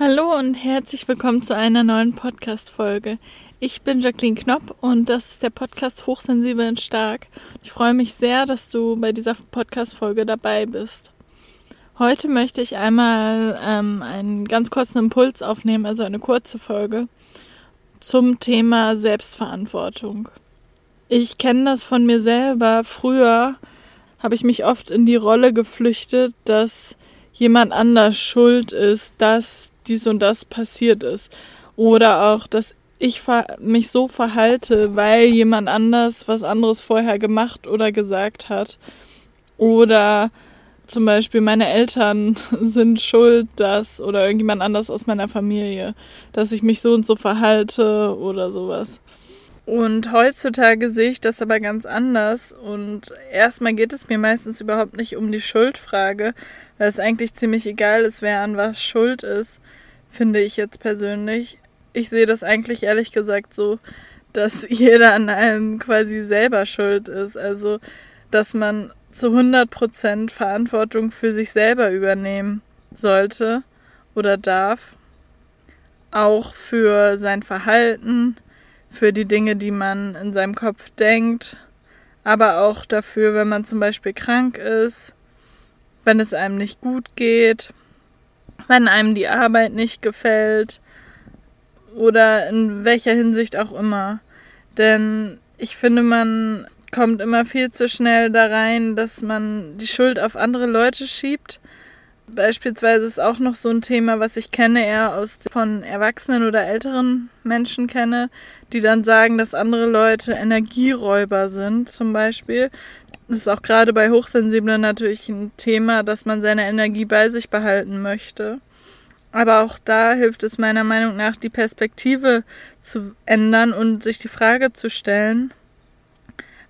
Hallo und herzlich willkommen zu einer neuen Podcast-Folge. Ich bin Jacqueline Knopp und das ist der Podcast Hochsensibel und Stark. Ich freue mich sehr, dass du bei dieser Podcast-Folge dabei bist. Heute möchte ich einmal ähm, einen ganz kurzen Impuls aufnehmen, also eine kurze Folge zum Thema Selbstverantwortung. Ich kenne das von mir selber. Früher habe ich mich oft in die Rolle geflüchtet, dass jemand anders schuld ist, dass dies und das passiert ist. Oder auch, dass ich mich so verhalte, weil jemand anders was anderes vorher gemacht oder gesagt hat. Oder zum Beispiel meine Eltern sind schuld, dass oder irgendjemand anders aus meiner Familie, dass ich mich so und so verhalte oder sowas. Und heutzutage sehe ich das aber ganz anders. Und erstmal geht es mir meistens überhaupt nicht um die Schuldfrage, weil es eigentlich ziemlich egal ist, wer an was schuld ist finde ich jetzt persönlich. Ich sehe das eigentlich ehrlich gesagt so, dass jeder an allem quasi selber schuld ist. Also, dass man zu 100% Verantwortung für sich selber übernehmen sollte oder darf. Auch für sein Verhalten, für die Dinge, die man in seinem Kopf denkt, aber auch dafür, wenn man zum Beispiel krank ist, wenn es einem nicht gut geht, wenn einem die Arbeit nicht gefällt oder in welcher Hinsicht auch immer. Denn ich finde, man kommt immer viel zu schnell da rein, dass man die Schuld auf andere Leute schiebt. Beispielsweise ist auch noch so ein Thema, was ich kenne, eher aus von Erwachsenen oder älteren Menschen kenne, die dann sagen, dass andere Leute Energieräuber sind, zum Beispiel. Das ist auch gerade bei Hochsensiblen natürlich ein Thema, dass man seine Energie bei sich behalten möchte. Aber auch da hilft es meiner Meinung nach, die Perspektive zu ändern und sich die Frage zu stellen,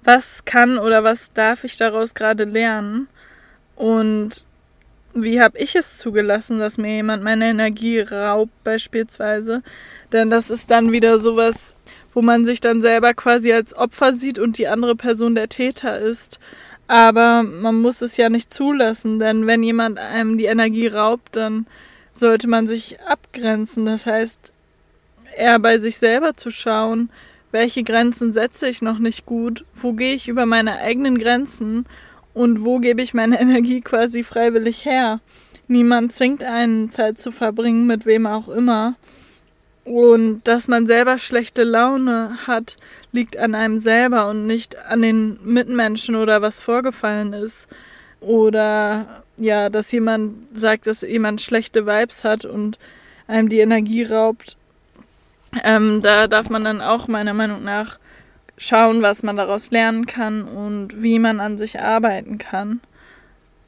was kann oder was darf ich daraus gerade lernen? Und wie habe ich es zugelassen, dass mir jemand meine Energie raubt beispielsweise? Denn das ist dann wieder sowas, wo man sich dann selber quasi als Opfer sieht und die andere Person der Täter ist. Aber man muss es ja nicht zulassen, denn wenn jemand einem die Energie raubt, dann sollte man sich abgrenzen. Das heißt, eher bei sich selber zu schauen, welche Grenzen setze ich noch nicht gut, wo gehe ich über meine eigenen Grenzen und wo gebe ich meine Energie quasi freiwillig her. Niemand zwingt einen, Zeit zu verbringen, mit wem auch immer. Und dass man selber schlechte Laune hat, liegt an einem selber und nicht an den Mitmenschen oder was vorgefallen ist. Oder ja, dass jemand sagt, dass jemand schlechte Vibes hat und einem die Energie raubt. Ähm, da darf man dann auch meiner Meinung nach schauen, was man daraus lernen kann und wie man an sich arbeiten kann.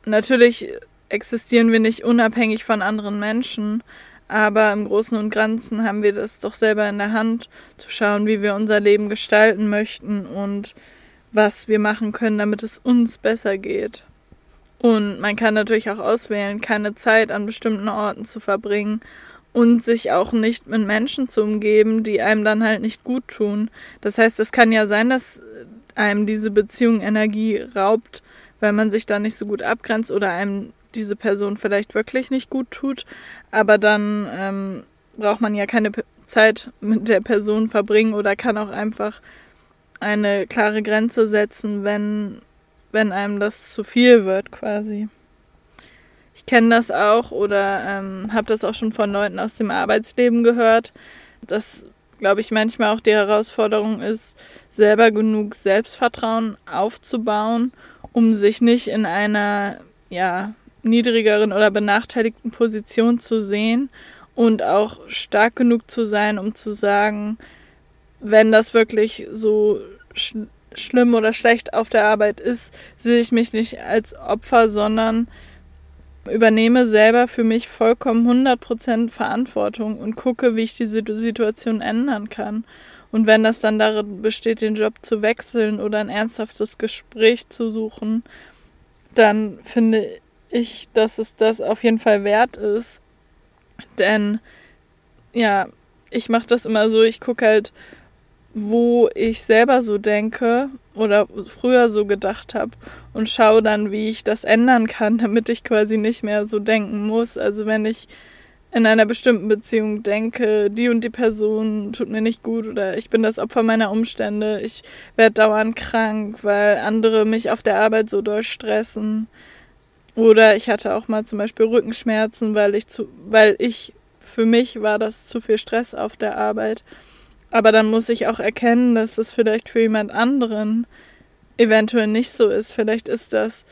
Natürlich existieren wir nicht unabhängig von anderen Menschen, aber im Großen und Ganzen haben wir das doch selber in der Hand, zu schauen, wie wir unser Leben gestalten möchten und was wir machen können, damit es uns besser geht. Und man kann natürlich auch auswählen, keine Zeit an bestimmten Orten zu verbringen und sich auch nicht mit Menschen zu umgeben, die einem dann halt nicht gut tun. Das heißt, es kann ja sein, dass einem diese Beziehung Energie raubt, weil man sich da nicht so gut abgrenzt oder einem diese Person vielleicht wirklich nicht gut tut, aber dann ähm, braucht man ja keine Zeit mit der Person verbringen oder kann auch einfach eine klare Grenze setzen, wenn, wenn einem das zu viel wird quasi. Ich kenne das auch oder ähm, habe das auch schon von Leuten aus dem Arbeitsleben gehört, dass, glaube ich, manchmal auch die Herausforderung ist, selber genug Selbstvertrauen aufzubauen, um sich nicht in einer ja, niedrigeren oder benachteiligten Position zu sehen und auch stark genug zu sein, um zu sagen, wenn das wirklich so sch schlimm oder schlecht auf der Arbeit ist, sehe ich mich nicht als Opfer, sondern übernehme selber für mich vollkommen 100% Verantwortung und gucke, wie ich diese Situation ändern kann. Und wenn das dann darin besteht, den Job zu wechseln oder ein ernsthaftes Gespräch zu suchen, dann finde ich, dass es das auf jeden Fall wert ist. Denn ja, ich mache das immer so, ich gucke halt, wo ich selber so denke oder früher so gedacht habe und schaue dann, wie ich das ändern kann, damit ich quasi nicht mehr so denken muss. Also wenn ich in einer bestimmten Beziehung denke, die und die Person tut mir nicht gut oder ich bin das Opfer meiner Umstände, ich werde dauernd krank, weil andere mich auf der Arbeit so doll stressen. Oder ich hatte auch mal zum Beispiel Rückenschmerzen, weil ich zu, weil ich, für mich war das zu viel Stress auf der Arbeit. Aber dann muss ich auch erkennen, dass es vielleicht für jemand anderen eventuell nicht so ist. Vielleicht ist das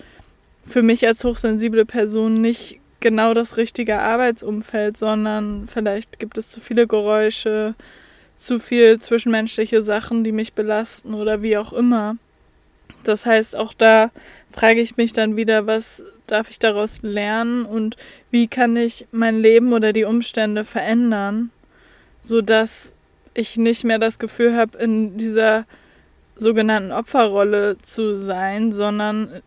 für mich als hochsensible Person nicht genau das richtige Arbeitsumfeld, sondern vielleicht gibt es zu viele Geräusche, zu viel zwischenmenschliche Sachen, die mich belasten oder wie auch immer. Das heißt, auch da frage ich mich dann wieder, was darf ich daraus lernen und wie kann ich mein Leben oder die Umstände verändern, sodass ich nicht mehr das Gefühl habe, in dieser sogenannten Opferrolle zu sein, sondern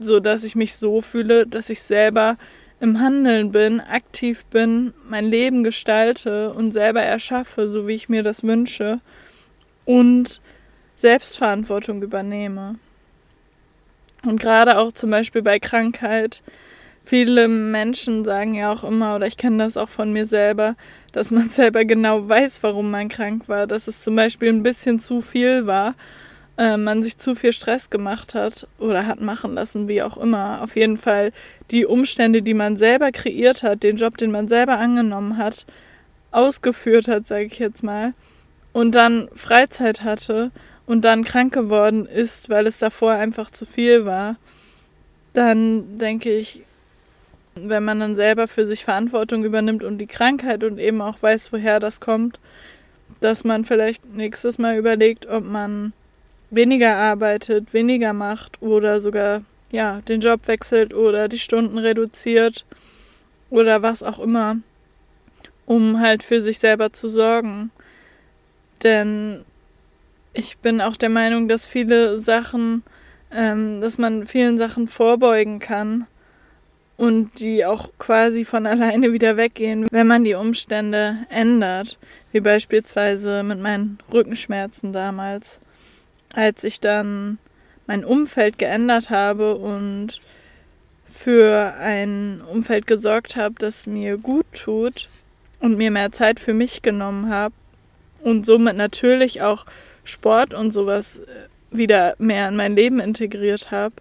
so, dass ich mich so fühle, dass ich selber im Handeln bin, aktiv bin, mein Leben gestalte und selber erschaffe, so wie ich mir das wünsche und Selbstverantwortung übernehme. Und gerade auch zum Beispiel bei Krankheit, viele Menschen sagen ja auch immer, oder ich kenne das auch von mir selber, dass man selber genau weiß, warum man krank war, dass es zum Beispiel ein bisschen zu viel war äh, man sich zu viel Stress gemacht hat oder hat machen lassen, wie auch immer. Auf jeden Fall die Umstände, die man selber kreiert hat, den Job, den man selber angenommen hat, ausgeführt hat, sage ich jetzt mal, und dann Freizeit hatte und dann krank geworden ist, weil es davor einfach zu viel war, dann denke ich, wenn man dann selber für sich Verantwortung übernimmt und die Krankheit und eben auch weiß, woher das kommt, dass man vielleicht nächstes Mal überlegt, ob man weniger arbeitet, weniger macht oder sogar ja, den Job wechselt oder die Stunden reduziert oder was auch immer, um halt für sich selber zu sorgen. Denn ich bin auch der Meinung, dass viele Sachen, ähm, dass man vielen Sachen vorbeugen kann und die auch quasi von alleine wieder weggehen, wenn man die Umstände ändert, wie beispielsweise mit meinen Rückenschmerzen damals als ich dann mein Umfeld geändert habe und für ein Umfeld gesorgt habe, das mir gut tut und mir mehr Zeit für mich genommen habe und somit natürlich auch Sport und sowas äh, wieder mehr in mein Leben integriert habe,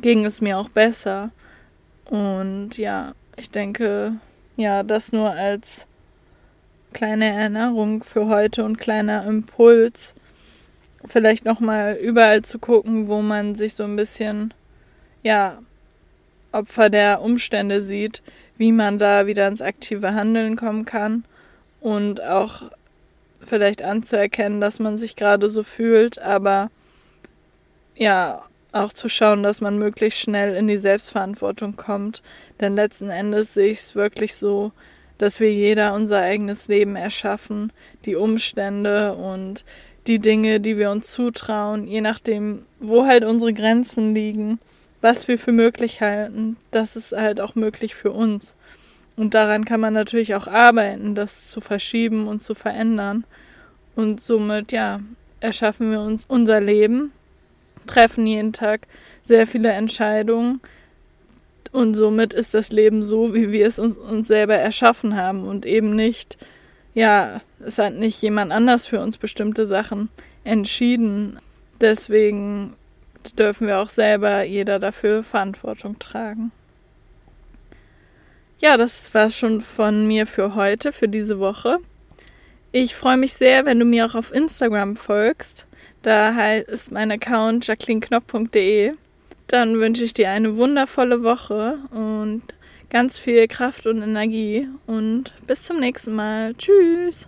ging es mir auch besser. Und ja, ich denke, ja, das nur als kleine Erinnerung für heute und kleiner Impuls, vielleicht nochmal überall zu gucken, wo man sich so ein bisschen, ja, Opfer der Umstände sieht, wie man da wieder ins aktive Handeln kommen kann und auch vielleicht anzuerkennen, dass man sich gerade so fühlt, aber ja, auch zu schauen, dass man möglichst schnell in die Selbstverantwortung kommt. Denn letzten Endes sehe ich es wirklich so, dass wir jeder unser eigenes Leben erschaffen, die Umstände und die Dinge, die wir uns zutrauen, je nachdem, wo halt unsere Grenzen liegen, was wir für möglich halten, das ist halt auch möglich für uns. Und daran kann man natürlich auch arbeiten, das zu verschieben und zu verändern. Und somit, ja, erschaffen wir uns unser Leben, treffen jeden Tag sehr viele Entscheidungen. Und somit ist das Leben so, wie wir es uns, uns selber erschaffen haben und eben nicht ja, es hat nicht jemand anders für uns bestimmte Sachen entschieden. Deswegen dürfen wir auch selber jeder dafür Verantwortung tragen. Ja, das war schon von mir für heute, für diese Woche. Ich freue mich sehr, wenn du mir auch auf Instagram folgst. Da ist mein Account jacquelineknopf.de. Dann wünsche ich dir eine wundervolle Woche und ganz viel Kraft und Energie und bis zum nächsten Mal. Tschüss.